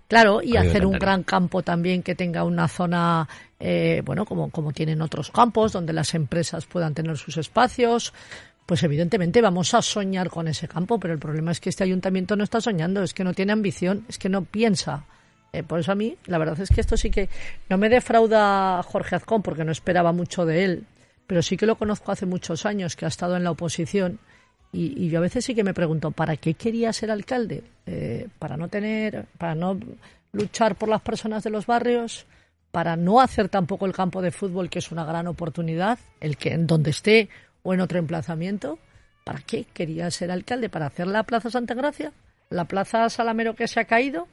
Claro, y hacer un gran campo también que tenga una zona, eh, bueno, como, como tienen otros campos, donde las empresas puedan tener sus espacios. Pues evidentemente vamos a soñar con ese campo, pero el problema es que este ayuntamiento no está soñando, es que no tiene ambición, es que no piensa. Eh, por eso a mí, la verdad es que esto sí que no me defrauda Jorge Azcón, porque no esperaba mucho de él, pero sí que lo conozco hace muchos años, que ha estado en la oposición y, yo a veces sí que me pregunto, ¿para qué quería ser alcalde? Eh, ¿Para no tener, para no luchar por las personas de los barrios? ¿Para no hacer tampoco el campo de fútbol, que es una gran oportunidad, el que en donde esté o en otro emplazamiento? ¿Para qué quería ser alcalde? ¿Para hacer la Plaza Santa Gracia? ¿La Plaza Salamero que se ha caído?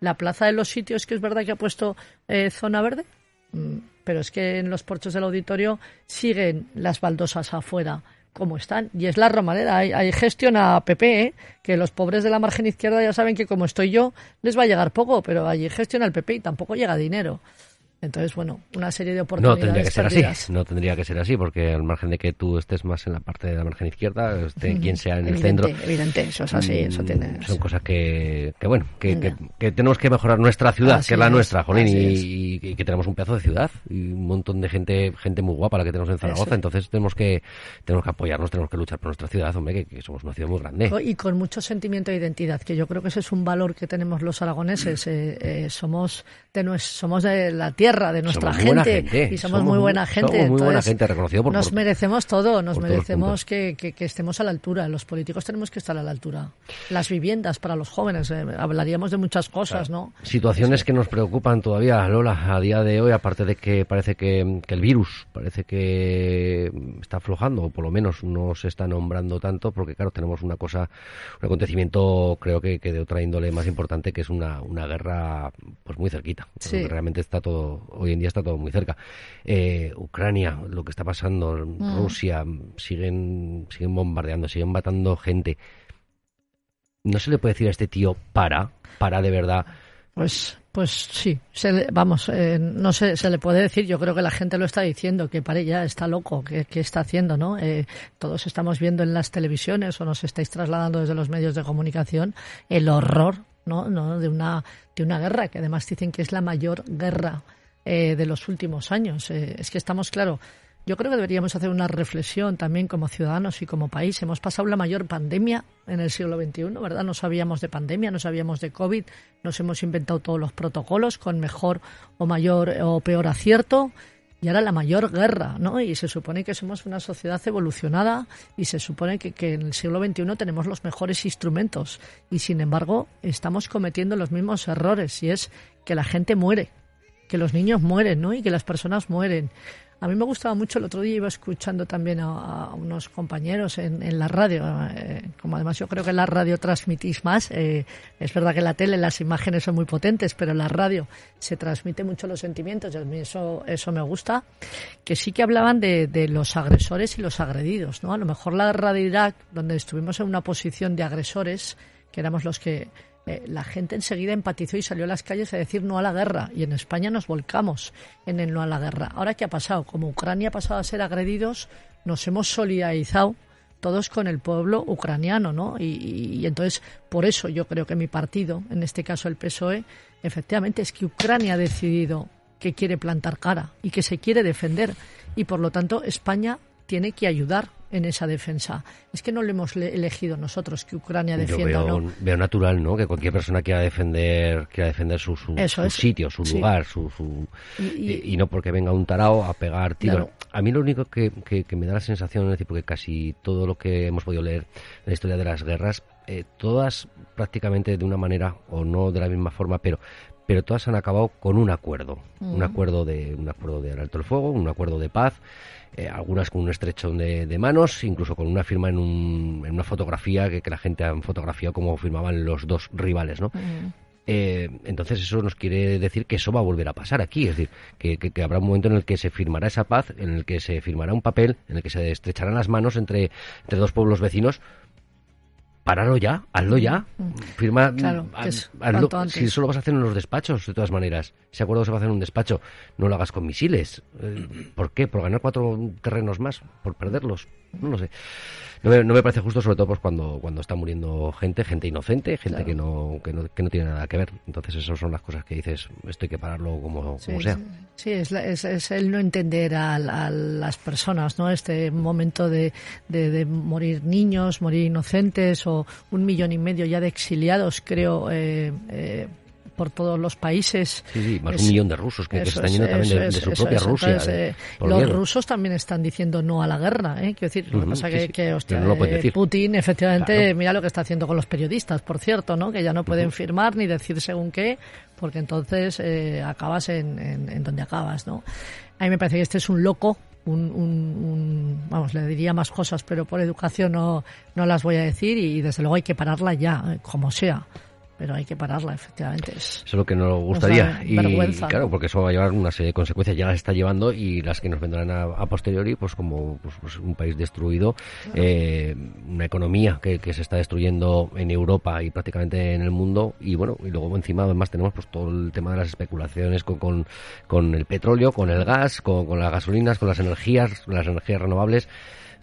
¿La Plaza de los Sitios que es verdad que ha puesto eh, zona verde? Mm, pero es que en los porches del auditorio siguen las baldosas afuera como están. Y es la Romareda. Hay, hay gestión a PP, ¿eh? que los pobres de la margen izquierda ya saben que como estoy yo, les va a llegar poco, pero allí gestiona el PP y tampoco llega dinero. Entonces, bueno, una serie de oportunidades. No tendría que ser así, no tendría que ser así, porque al margen de que tú estés más en la parte de la margen izquierda, esté quien sea en el centro. Evidente, eso es así, eso mm, tiene. Son cosas que, que bueno, que, que, tenemos que mejorar nuestra ciudad, que es la nuestra, Jolín, y, que tenemos un pedazo de ciudad y un montón de gente gente muy guapa la que tenemos en Zaragoza, entonces tenemos que tenemos que apoyarnos, tenemos que luchar por nuestra ciudad, hombre, que, somos una ciudad muy grande. Y con mucho sentimiento de identidad, que yo creo que ese es un valor que tenemos los aragoneses. Eh, eh, somos somos de la tierra, de nuestra gente, y somos, muy buena gente. Somos muy buena gente, reconocido por Nos merecemos todo, nos merecemos que, que, estemos a la altura. Los políticos tenemos que estar a la altura. Las viviendas para los jóvenes, eh, hablaríamos de muchas cosas, ¿no? Situaciones que nos preocupan todavía, Lola, a día de hoy, aparte de que parece que, que el virus parece que está aflojando, o por lo menos no se está nombrando tanto, porque claro, tenemos una cosa, un acontecimiento creo que, que de otra índole más importante, que es una, una guerra pues muy cerquita realmente está todo, hoy en día está todo muy cerca. Eh, Ucrania, lo que está pasando, mm. Rusia, siguen, siguen bombardeando, siguen matando gente. ¿No se le puede decir a este tío para, para de verdad? Pues, pues sí, vamos, eh, no sé, se le puede decir, yo creo que la gente lo está diciendo, que pare ya, está loco, que, está haciendo, ¿no? Eh, todos estamos viendo en las televisiones o nos estáis trasladando desde los medios de comunicación el horror ¿no? ¿no? de, una, de una guerra, que además dicen que es la mayor guerra eh, de los últimos años. Eh, es que estamos, claro, yo creo que deberíamos hacer una reflexión también como ciudadanos y como país. Hemos pasado la mayor pandemia en el siglo XXI, ¿verdad? No sabíamos de pandemia, no sabíamos de COVID, nos hemos inventado todos los protocolos con mejor o mayor o peor acierto y ahora la mayor guerra, ¿no? Y se supone que somos una sociedad evolucionada y se supone que, que, en el siglo XXI tenemos los mejores instrumentos y sin embargo estamos cometiendo los mismos errores y es que la gente muere, que los niños mueren, ¿no? Y que las personas mueren. A mí me gustaba mucho, el otro día iba escuchando también a, unos compañeros en, la radio, eh, como además yo creo que la radio transmitís más, eh, es verdad que la tele las imágenes son muy potentes, pero en la radio se transmite mucho los sentimientos y a mí eso, eso me gusta, que sí que hablaban de, de los agresores y los agredidos, ¿no? A lo mejor la de Irak, donde estuvimos en una posición de agresores, que éramos los que eh, la gente enseguida empatizó y salió a las calles a decir no a la guerra. Y en España nos volcamos en el no a la guerra. Ahora, ¿qué ha pasado? Como Ucrania ha pasado a ser agredidos, nos hemos solidarizado todos con el pueblo ucraniano, ¿no? Y, y, entonces, por eso yo creo que mi partido, en este caso el PSOE, efectivamente es que Ucrania ha decidido que quiere plantar cara y que se quiere defender. Y por lo tanto, España tiene que ayudar en esa defensa. Es que no lo hemos elegido nosotros que Ucrania defienda Yo veo, veo natural, ¿no? Que cualquier persona quiera defender, quiera defender su, su, sitio, su lugar, su, su y, no porque venga un tarao a pegar tiros. A mí lo único que, que, me da la sensación, es decir, porque casi todo lo que hemos podido leer en la historia de las guerras, eh, todas prácticamente de una manera o no de la misma forma, pero pero todas han acabado con un acuerdo, un acuerdo de un acuerdo de alto el fuego, un acuerdo de paz eh, algunas con un estrechón de, manos, incluso con una firma en, un, en una fotografía que, la gente ha fotografiado como firmaban los dos rivales, ¿no? Eh, entonces eso nos quiere decir que eso va a volver a pasar aquí, es decir, que, que, habrá un momento en el que se firmará esa paz, en el que se firmará un papel, en el que se estrecharán las manos entre, entre dos pueblos vecinos pararlo ya, hazlo ya. Firma, claro, Si solo vas a hacer en los despachos, de todas maneras. Si acuerdo se va a hacer en un despacho, no lo hagas con misiles. Eh, ¿Por qué? ¿Por ganar cuatro terrenos más? ¿Por perderlos? No lo sé no me, parece justo, sobre todo pues, cuando, cuando está muriendo gente, gente inocente, gente que, no, que, no, que no tiene nada que ver. Entonces, esas son las cosas que dices, esto hay que pararlo como, sea. Sí, es, es, el no entender a, las personas, ¿no? Este momento de, de, morir niños, morir inocentes o un millón y medio ya de exiliados, creo. Eh, eh, por todos los países. Sí, sí, más un millón de rusos que, están yendo también de, su propia Rusia. Eh, los rusos también están diciendo no a la guerra, ¿eh? Quiero decir, lo que pasa que, que hostia, eh, Putin, efectivamente, mira lo que está haciendo con los periodistas, por cierto, ¿no? Que ya no pueden firmar ni decir según qué, porque entonces eh, acabas en, en, donde acabas, ¿no? A mí me parece que este es un loco un, un, vamos, le diría más cosas, pero por educación no, no las voy a decir y desde luego hay que pararla ya, como sea pero hay que pararla, efectivamente. Eso es lo que nos gustaría. y claro, porque eso va a llevar una serie de consecuencias, ya las está llevando y las que nos vendrán a, posteriori, pues como pues, pues un país destruido, eh, una economía que, se está destruyendo en Europa y prácticamente en el mundo, y bueno, y luego encima además tenemos pues todo el tema de las especulaciones con, con, con el petróleo, con el gas, con, con las gasolinas, con las energías, las energías renovables.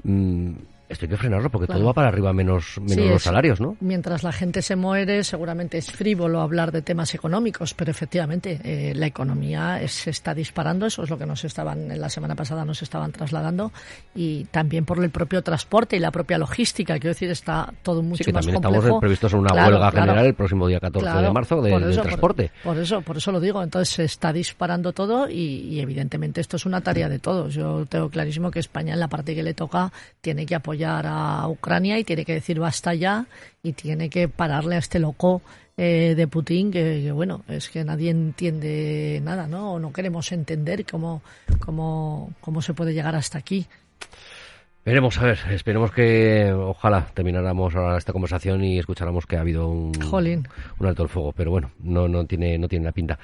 Mm, Esto hay que frenarlo porque todo va para arriba menos, menos Sí, los es- salarios, ¿no? Mientras la gente se muere, seguramente es frívolo hablar de temas económicos, pero efectivamente eh, la economía es- se está disparando, eso es lo que nos estaban, en la semana pasada nos estaban trasladando, y también por el propio transporte y la propia logística, quiero decir, está todo mucho Sí, que más también complejo. estamos previstos en una Claro, huelga claro. general el próximo día 14 de marzo de, por eso, por- transporte. Por, eso, por eso lo digo. Entonces se está disparando todo y, y evidentemente esto es una tarea de todos. Yo tengo clarísimo que España en la parte que le toca tiene que apoyar a Ucrania y tiene que decir basta ya y tiene que pararle a este loco eh, de Putin que, que, bueno es que nadie entiende nada, ¿no? O no queremos entender cómo cómo cómo se puede llegar hasta aquí. Veremos, a ver, esperemos que ojalá termináramos ahora esta conversación y escucháramos que ha habido un, Jolín. un alto el fuego, pero bueno, no, no tiene, no tiene la pinta.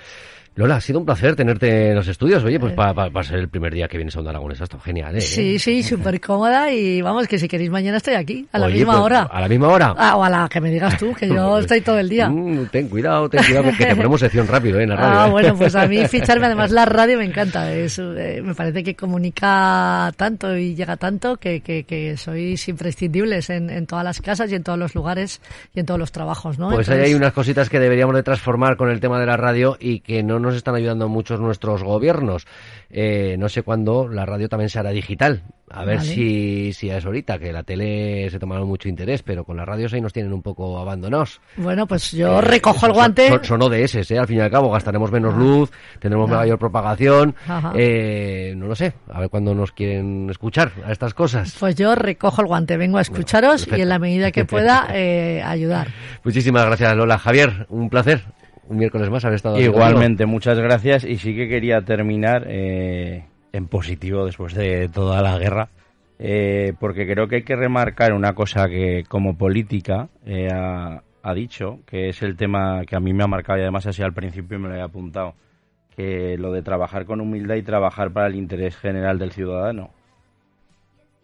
Lola, ha sido un placer tenerte en los estudios. Oye, pues para ser el primer día que vienes a Onda Aragonesa, esto genial, ¿eh? Eh. Sí, sí, súper cómoda y vamos, que si queréis mañana estoy aquí, a la Oye, misma pues, hora. ¿A la misma hora? Ah, o a la que me digas tú, que yo estoy todo el día. Mm, ten cuidado, ten cuidado, que te ponemos sección rápido ¿eh? en la radio. Ah, ¿eh? bueno, pues a mí ficharme, además la radio me encanta. Es, eh, me parece que comunica tanto y llega tanto que, que, que sois imprescindibles en, en todas las casas y en todos los lugares y en todos los trabajos, ¿no? Pues ahí hay unas cositas que deberíamos de transformar con el tema de la radio y que no nos están ayudando muchos nuestros gobiernos. Eh, no sé cuándo la radio también se hará digital. A ver Vale. si, si es ahorita, que la tele se tomaron mucho interés, pero con las radios ahí nos tienen un poco abandonados. Bueno, pues yo Eh, recojo el guante. Son, son ODS, ¿eh? al fin y al cabo, gastaremos menos luz, tendremos Ah. mayor propagación. Eh, no lo sé, a ver cuándo nos quieren escuchar a estas cosas. Pues yo recojo el guante, vengo a escucharos y en la medida que pueda eh, ayudar. Muchísimas gracias, Lola. Javier, un placer. Un miércoles más haber estado aquí Igualmente, muchas gracias. Y sí que quería terminar eh, en positivo después de toda la guerra, eh, porque creo que hay que remarcar una cosa que como política eh, ha, ha dicho, que es el tema que a mí me ha marcado y además así al principio me lo he apuntado, que lo de trabajar con humildad y trabajar para el interés general del ciudadano.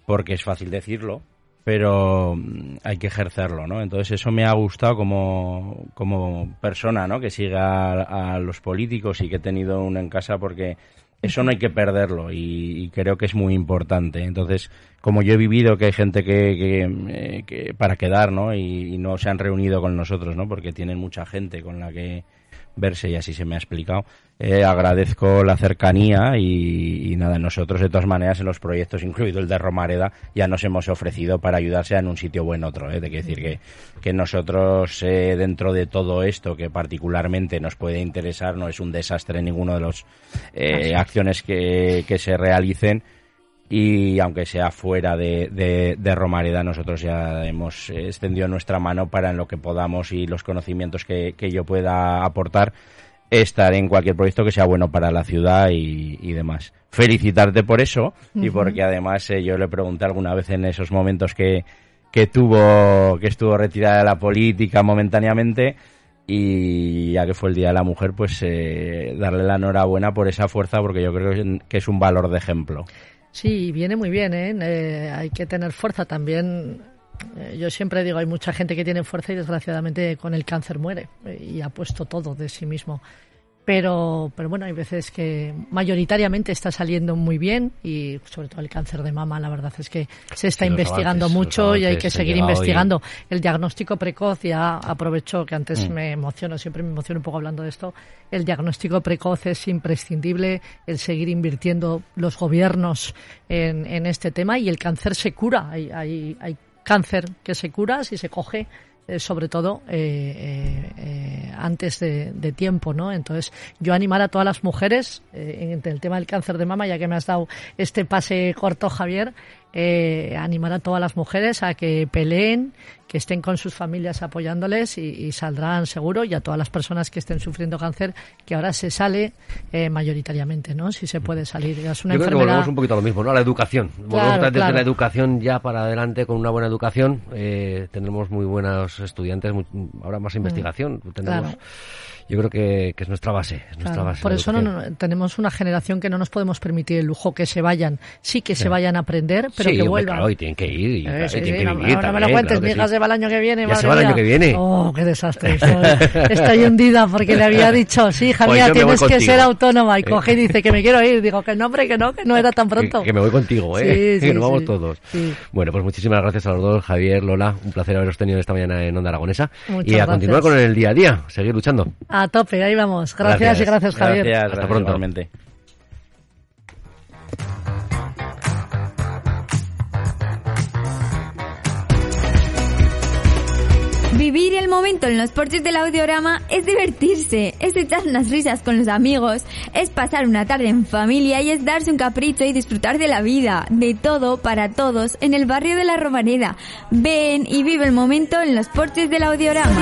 Porque es fácil decirlo, pero mm, hay que ejercerlo, ¿no? Entonces eso me ha gustado como, como persona, ¿no? Que siga a, los políticos y que he tenido uno en casa porque eso no hay que perderlo y, y creo que es muy importante. Entonces, como yo he vivido que hay gente que, que, eh, que para quedar, ¿no? Y, y no se han reunido con nosotros, ¿no? Porque tienen mucha gente con la que verse y así se me ha explicado. Eh, agradezco la cercanía y, y nada, nosotros de todas maneras en los proyectos, incluido el de Romareda, ya nos hemos ofrecido para ayudar sea en un sitio o en otro. ¿eh? De que decir que, que nosotros eh, dentro de todo esto que particularmente nos puede interesar, no es un desastre ninguno de las acciones que, que se realicen y aunque sea fuera de, de, de, Romareda, nosotros ya hemos extendido nuestra mano para en lo que podamos y los conocimientos que, que yo pueda aportar, estar en cualquier proyecto que sea bueno para la ciudad y, y demás. Felicitarte por eso uh -huh. y porque además eh, yo le pregunté alguna vez en esos momentos que, que tuvo, que estuvo retirada de la política momentáneamente y ya que fue el Día de la Mujer, pues eh, darle la enhorabuena por esa fuerza porque yo creo que es un valor de ejemplo. Sí, viene muy bien, ¿eh? eh hay que tener fuerza también. Eh, yo siempre digo, hay mucha gente que tiene fuerza y desgraciadamente con el cáncer muere eh, y ha puesto todo de sí mismo. Pero, pero bueno, hay veces que mayoritariamente está saliendo muy bien y sobre todo el cáncer de mama, la verdad es que se está Sí, investigando avances, mucho y hay que seguir investigando. El diagnóstico precoz, ya aprovecho que antes Mm. me emociono, siempre me emociono un poco hablando de esto. El diagnóstico precoz es imprescindible, el seguir invirtiendo los gobiernos en, en este tema y el cáncer se cura. Hay, hay, hay cáncer que se cura si se coge eh, sobre todo eh, eh, antes de, de, tiempo, ¿no? Entonces, yo animar a todas las mujeres en el tema del cáncer de mama, ya que me has dado este pase corto, Javier, animar a todas las mujeres a que peleen, que estén con sus familias apoyándoles y, y, saldrán seguro, y a todas las personas que estén sufriendo cáncer, que ahora se sale mayoritariamente, ¿no? Si se puede salir. Es una yo creo enfermedad... que volvemos un poquito a lo mismo, ¿no? A la educación. Claro, volvemos desde claro. la educación ya para adelante con una buena educación. Eh, tendremos muy buenos estudiantes, muy, ahora más investigación. Tendremos, Claro. Yo creo que, que es nuestra base. Es nuestra base por eso no, tenemos una generación que no nos podemos permitir el lujo que se vayan. Sí que se vayan a aprender, pero Sí, que vuelvan. claro, y tienen que ir, y, Eh, sí, tienen no, me lo cuentes, mi hija se va el año que viene. Ya madre se va el año que viene. Oh, qué desastre. Estoy, estoy hundida porque le había dicho, sí, hija Pues mía, tienes que ser autónoma. Y Eh. coge y dice que me quiero ir. Digo que no, hombre, que no, que no era tan pronto. que me voy contigo, ¿eh? Que nos vamos todos. Bueno, pues muchísimas gracias a los dos, Javier, Lola. Un placer haberos tenido esta mañana en Onda Aragonesa. Muchas y a gracias. continuar con el día a día, seguir luchando. A tope, ahí vamos. Gracias, Gracias. y gracias, Javier. Gracias, Hasta gracias, pronto. igualmente. Vivir el momento en los porches del audiorama es divertirse, es echar unas risas con los amigos, es pasar una tarde en familia y es darse un capricho y disfrutar de la vida, de todo para todos en el barrio de la Romareda. Ven y vive el momento en los porches del audiorama.